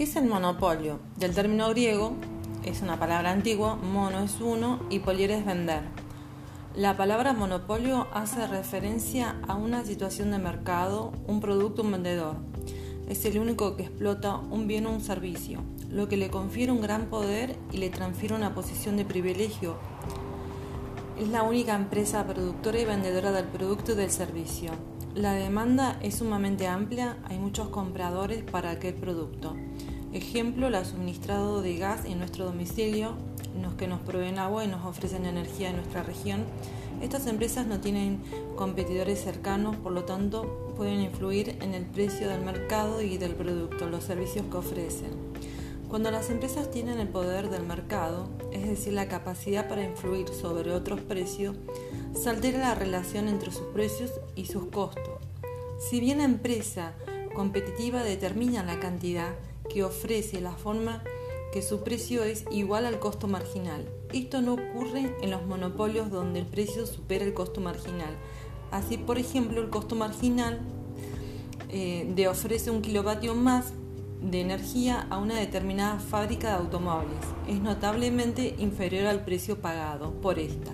¿Qué es el monopolio? Del término griego, es una palabra antigua, mono es uno y polier es vender. La palabra monopolio hace referencia a una situación de mercado, un producto, un vendedor. Es el único que explota un bien o un servicio, lo que le confiere un gran poder y le transfiere una posición de privilegio. Es la única empresa productora y vendedora del producto y del servicio. La demanda es sumamente amplia, hay muchos compradores para aquel producto. Ejemplo, el suministrado de gas en nuestro domicilio, los que nos proveen agua y nos ofrecen energía en nuestra región. Estas empresas no tienen competidores cercanos, por lo tanto pueden influir en el precio del mercado y del producto, los servicios que ofrecen. Cuando las empresas tienen el poder del mercado, es decir, la capacidad para influir sobre otros precios, se altera la relación entre sus precios y sus costos. Si bien la empresa competitiva determina la cantidad, que ofrece la forma que su precio es igual al costo marginal. Esto no ocurre en los monopolios donde el precio supera el costo marginal. Así, por ejemplo, el costo marginal eh, de ofrece un kilovatio más de energía a una determinada fábrica de automóviles. Es notablemente inferior al precio pagado por esta.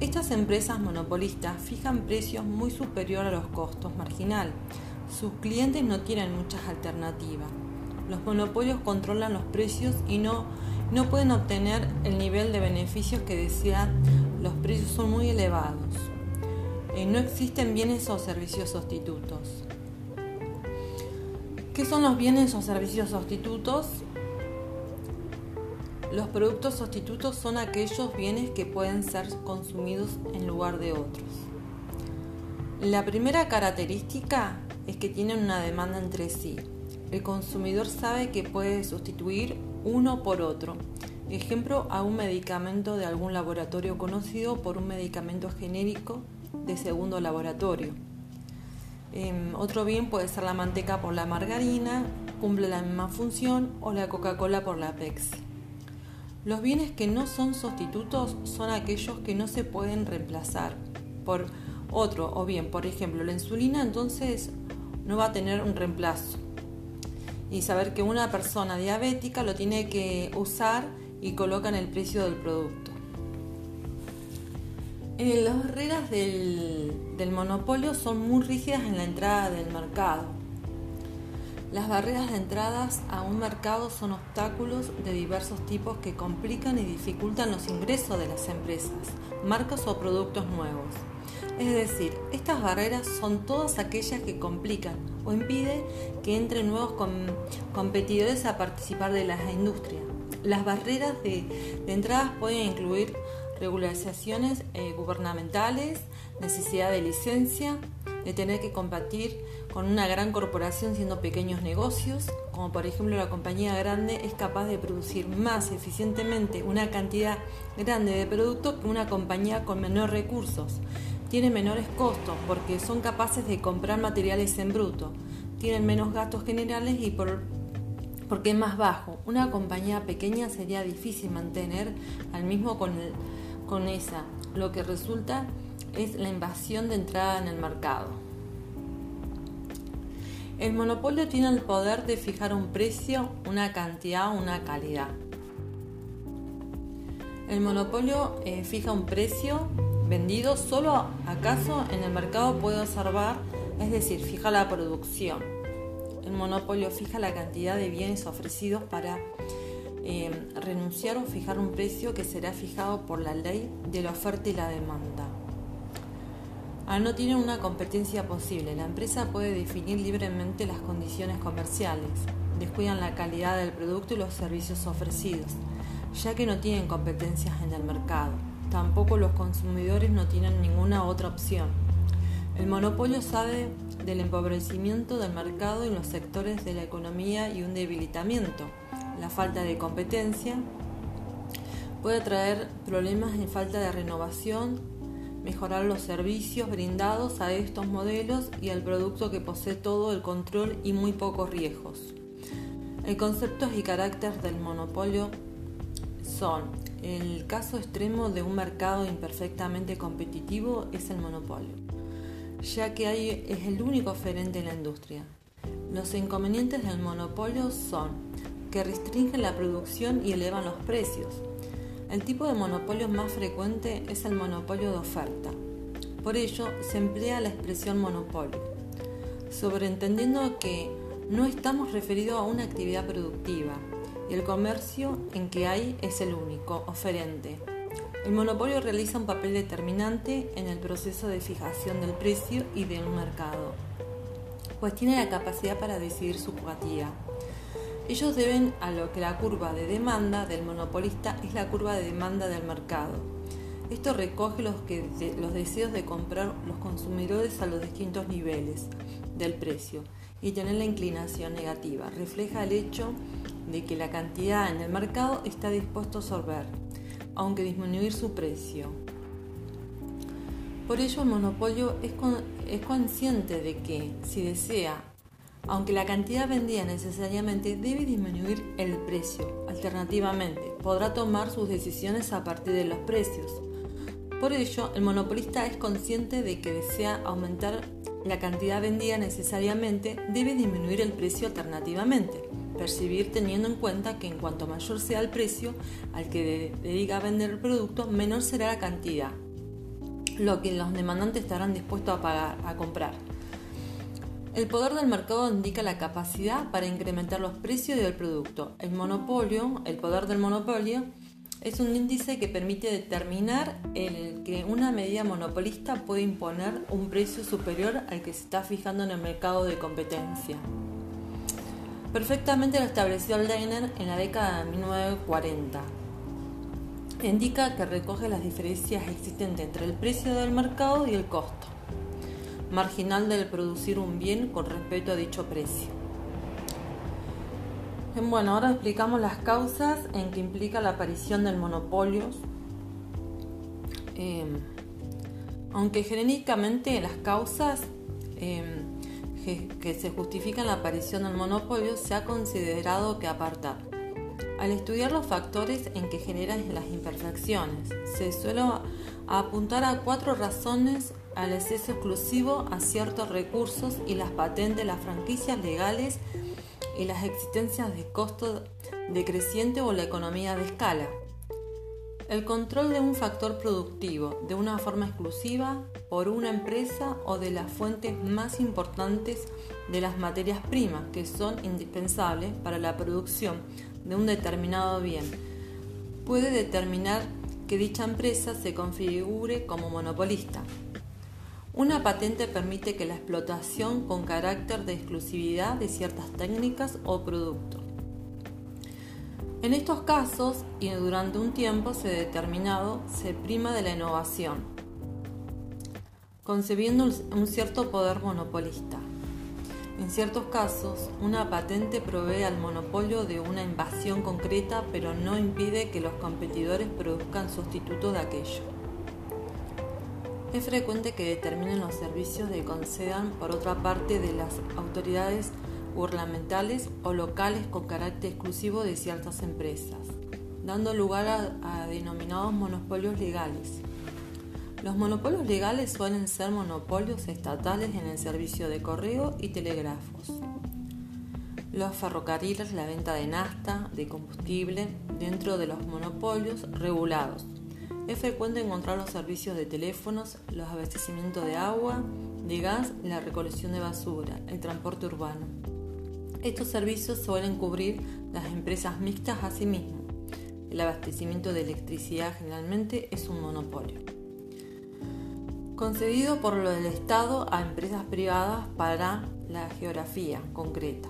Estas empresas monopolistas fijan precios muy superiores a los costos marginal. Sus clientes no tienen muchas alternativas. Los monopolios controlan los precios y no, no pueden obtener el nivel de beneficios que desean. Los precios son muy elevados. Eh, no existen bienes o servicios sustitutos. ¿Qué son los bienes o servicios sustitutos? Los productos sustitutos son aquellos bienes que pueden ser consumidos en lugar de otros. La primera característica es que tienen una demanda entre sí. El consumidor sabe que puede sustituir uno por otro. Ejemplo, a un medicamento de algún laboratorio conocido por un medicamento genérico de segundo laboratorio. Em, otro bien puede ser la manteca por la margarina, cumple la misma función, o la Coca-Cola por la Pepsi. Los bienes que no son sustitutos son aquellos que no se pueden reemplazar por otro, o bien, por ejemplo, la insulina entonces no va a tener un reemplazo y saber que una persona diabética lo tiene que usar y coloca en el precio del producto. Eh, las barreras del, monopolio son muy rígidas en la entrada del mercado. Las barreras de entradas a un mercado son obstáculos de diversos tipos que complican y dificultan los ingresos de las empresas, marcas o productos nuevos. Es decir, estas barreras son todas aquellas que complican o impiden que entren nuevos competidores a participar de la industria. Las barreras de, entradas pueden incluir regularizaciones eh, gubernamentales, necesidad de licencia, de tener que competir con una gran corporación siendo pequeños negocios, como por ejemplo la compañía grande es capaz de producir más eficientemente una cantidad grande de producto que una compañía con menores recursos tienen menores costos porque son capaces de comprar materiales en bruto, tienen menos gastos generales y por, porque es más bajo. Una compañía pequeña sería difícil mantener al mismo con, con esa, lo que resulta es la invasión de entrada en el mercado. El monopolio tiene el poder de fijar un precio, una cantidad o una calidad. El monopolio eh, fija un precio vendido solo acaso en el mercado puede observar, es decir, fija la producción. El monopolio fija la cantidad de bienes ofrecidos para eh, renunciar o fijar un precio que será fijado por la ley de la oferta y la demanda. Al no tener una competencia posible, la empresa puede definir libremente las condiciones comerciales, descuidan la calidad del producto y los servicios ofrecidos, ya que no tienen competencias en el mercado. Tampoco los consumidores no tienen ninguna otra opción. El monopolio sabe del empobrecimiento del mercado en los sectores de la economía y un debilitamiento. La falta de competencia puede traer problemas de falta de renovación, mejorar los servicios brindados a estos modelos y al producto que posee todo el control y muy pocos riesgos. El concepto y carácter del monopolio son el caso extremo de un mercado imperfectamente competitivo es el monopolio, ya que es el único oferente en la industria. Los inconvenientes del monopolio son que restringen la producción y elevan los precios. El tipo de monopolio más frecuente es el monopolio de oferta. Por ello se emplea la expresión monopolio, sobreentendiendo que no estamos referidos a una actividad productiva y el comercio en que hay es el único, oferente. El monopolio realiza un papel determinante en el proceso de fijación del precio y del mercado, pues tiene la capacidad para decidir su cuantía. Ellos deben a lo que la curva de demanda del monopolista es la curva de demanda del mercado. Esto recoge los, que, los deseos de comprar los consumidores a los distintos niveles del precio y tener la inclinación negativa. Refleja el hecho de que la cantidad en el mercado está dispuesto a absorber aunque disminuir su precio. Por ello el monopolio es, es consciente de que, si desea, aunque la cantidad vendida necesariamente debe disminuir el precio, alternativamente podrá tomar sus decisiones a partir de los precios. Por ello, el monopolista es consciente de que desea aumentar la cantidad vendida necesariamente, debe disminuir el precio alternativamente percibir teniendo en cuenta que en cuanto mayor sea el precio al que dedica a vender el producto, menor será la cantidad, lo que los demandantes estarán dispuestos a pagar, a comprar. El poder del mercado indica la capacidad para incrementar los precios del producto. El monopolio, el poder del monopolio, es un índice que permite determinar el que una medida monopolista puede imponer un precio superior al que se está fijando en el mercado de competencia. Perfectamente lo estableció Leiner en la década de 1940. Indica que recoge las diferencias existentes entre el precio del mercado y el costo marginal de producir un bien con respecto a dicho precio. Bueno, ahora explicamos las causas en que implica la aparición del monopolio. Eh, aunque genéricamente las causas eh, que, se justifican la aparición del monopolio, se ha considerado que apartar. Al estudiar los factores en que generan las imperfecciones, se suele apuntar a cuatro razones al exceso exclusivo a ciertos recursos y las patentes, las franquicias legales y las existencias de costo decreciente o la economía de escala. El control de un factor productivo de una forma exclusiva por una empresa o de las fuentes más importantes de las materias primas que son indispensables para la producción de un determinado bien puede determinar que dicha empresa se configure como monopolista. Una patente permite que la explotación con carácter de exclusividad de ciertas técnicas o productos en estos casos y durante un tiempo se determinado se prima de la innovación, concebiendo un cierto poder monopolista. En ciertos casos, una patente provee al monopolio de una invasión concreta, pero no impide que los competidores produzcan sustitutos de aquello. Es frecuente que determinen los servicios de concedan por otra parte de las autoridades gubernamentales o locales con carácter exclusivo de ciertas empresas, dando lugar a, denominados monopolios legales. Los monopolios legales suelen ser monopolios estatales en el servicio de correo y telégrafos. Los ferrocarriles, la venta de nafta, de combustible, dentro de los monopolios regulados. Es frecuente encontrar los servicios de teléfonos, los abastecimientos de agua, de gas, la recolección de basura, el transporte urbano. Estos servicios suelen cubrir las empresas mixtas a sí mismas. El abastecimiento de electricidad generalmente es un monopolio. Concedido por del Estado a empresas privadas para la geografía concreta.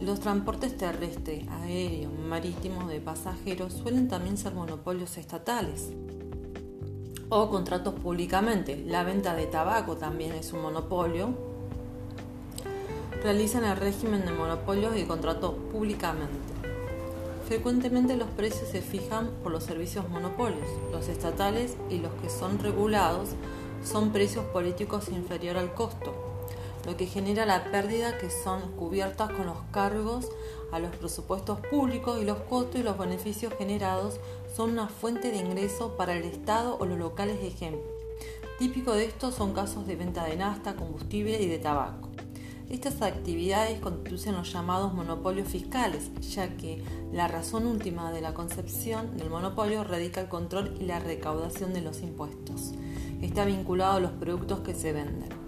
Los transportes terrestres, aéreos, marítimos de pasajeros suelen también ser monopolios estatales o contratos públicamente. La venta de tabaco también es un monopolio realizan el régimen de monopolios y contrato públicamente. Frecuentemente los precios se fijan por los servicios monopolios. Los estatales y los que son regulados son precios políticos inferior al costo, lo que genera la pérdida que son cubiertas con los cargos a los presupuestos públicos y los costos y los beneficios generados son una fuente de ingreso para el Estado o los locales de ejemplo. Típico de esto son casos de venta de nafta, combustible y de tabaco. Estas actividades constituyen los llamados monopolios fiscales, ya que la razón última de la concepción del monopolio radica el control y la recaudación de los impuestos. Está vinculado a los productos que se venden.